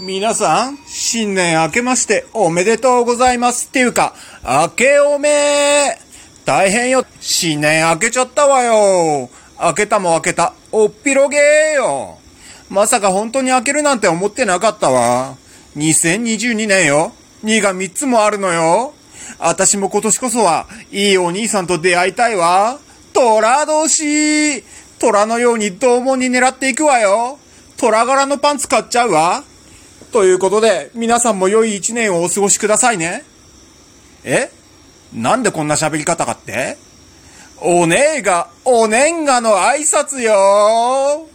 皆さん、新年明けましておめでとうございます。っていうか、明けおめ大変よ。新年明けちゃったわよ。明けたも明けた。おっぴろげーよ。まさか本当に明けるなんて思ってなかったわ。2022年よ。2が3つもあるのよ。私も今年こそは、いいお兄さんと出会いたいわ。虎年虎のように同門に狙っていくわよ。虎柄のパンツ買っちゃうわ。ということで、皆さんも良い一年をお過ごしくださいね。え？なんでこんな喋り方かって？おねえが、おねんがの挨拶よ